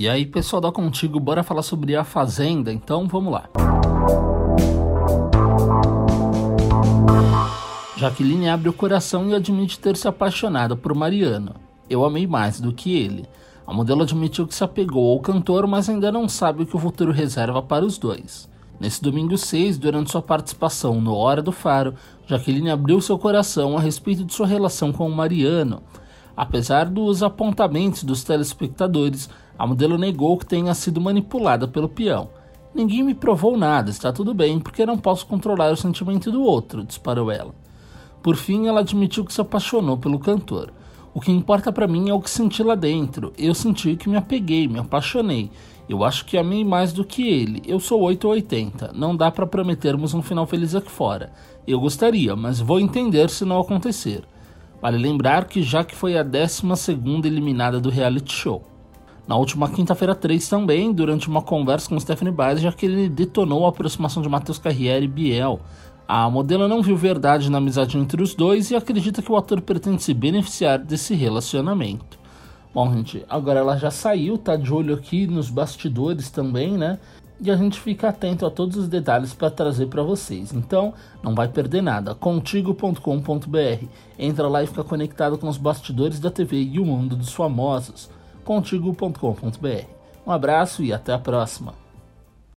E aí, pessoal da Contigo, bora falar sobre a Fazenda? Então, vamos lá. Jaqueline abre o coração e admite ter se apaixonado por Mariano. Eu amei mais do que ele. A modelo admitiu que se apegou ao cantor, mas ainda não sabe o que o futuro reserva para os dois. Nesse domingo 6, durante sua participação no Hora do Faro, Jaqueline abriu seu coração a respeito de sua relação com o Mariano. Apesar dos apontamentos dos telespectadores, a modelo negou que tenha sido manipulada pelo peão. Ninguém me provou nada, está tudo bem, porque não posso controlar o sentimento do outro, disparou ela. Por fim, ela admitiu que se apaixonou pelo cantor. O que importa para mim é o que senti lá dentro. Eu senti que me apeguei, me apaixonei. Eu acho que amei mais do que ele. Eu sou 8 ou 80. Não dá para prometermos um final feliz aqui fora. Eu gostaria, mas vou entender se não acontecer. Vale lembrar que já que foi a 12 eliminada do reality show. Na última quinta-feira 3 também, durante uma conversa com Stephanie Biles, já que ele detonou a aproximação de Matheus Carriere e Biel. A modelo não viu verdade na amizade entre os dois e acredita que o ator pretende se beneficiar desse relacionamento. Bom, gente, agora ela já saiu, tá de olho aqui nos bastidores também, né? E a gente fica atento a todos os detalhes para trazer para vocês. Então, não vai perder nada. Contigo.com.br. Entra lá e fica conectado com os bastidores da TV e o mundo dos famosos contigo.com.br. Um abraço e até a próxima.